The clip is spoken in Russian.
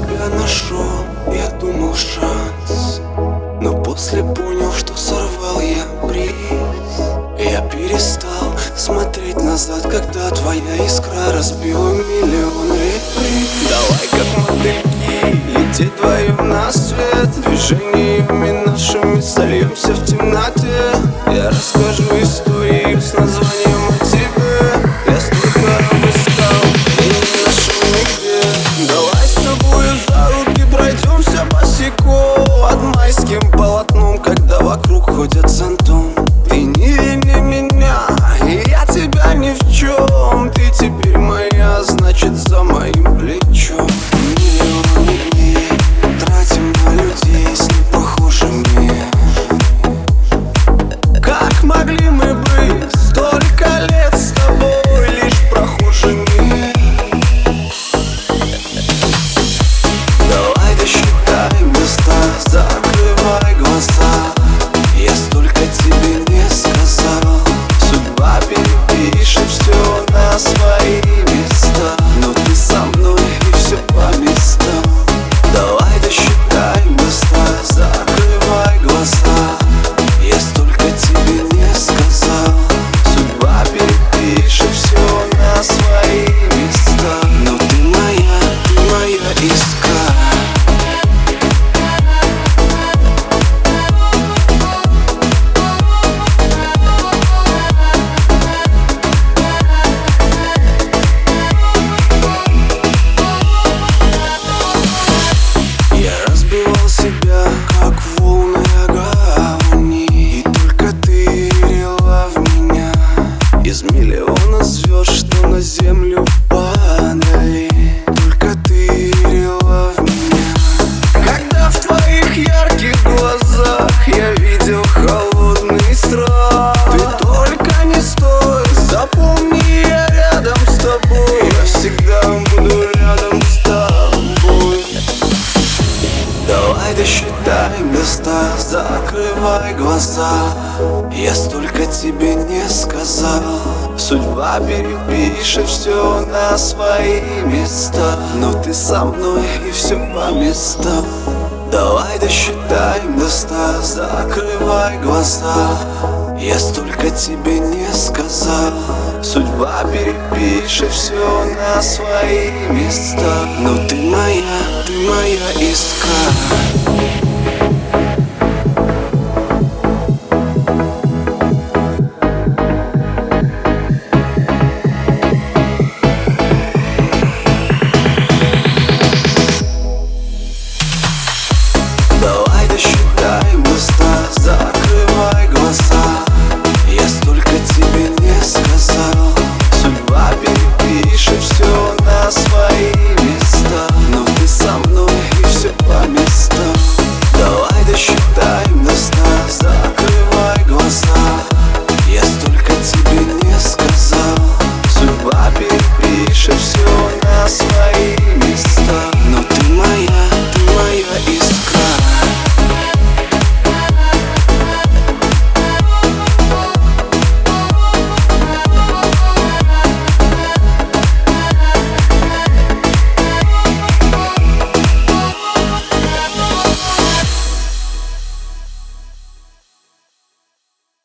тебя нашел, я думал шанс. Но после понял, что сорвал я приз Я перестал смотреть назад, когда твоя искра разбила миллион реприз Давай как мотыльки, лететь вдвоем на свет. Движениями Из миллиона звезд, что на землю падали? Только ты верила в меня. Когда в твоих ярких глазах Я видел холодный страх Ты только не стой, запомни, я рядом с тобой. Я всегда досчитай места, закрывай глаза. Я столько тебе не сказал. Судьба перепишет все на свои места. Но ты со мной и все по местам. Давай досчитай места, закрывай глаза. Я столько тебе не сказал. Судьба перепишет все на свои места. Но ты моя, ты моя искра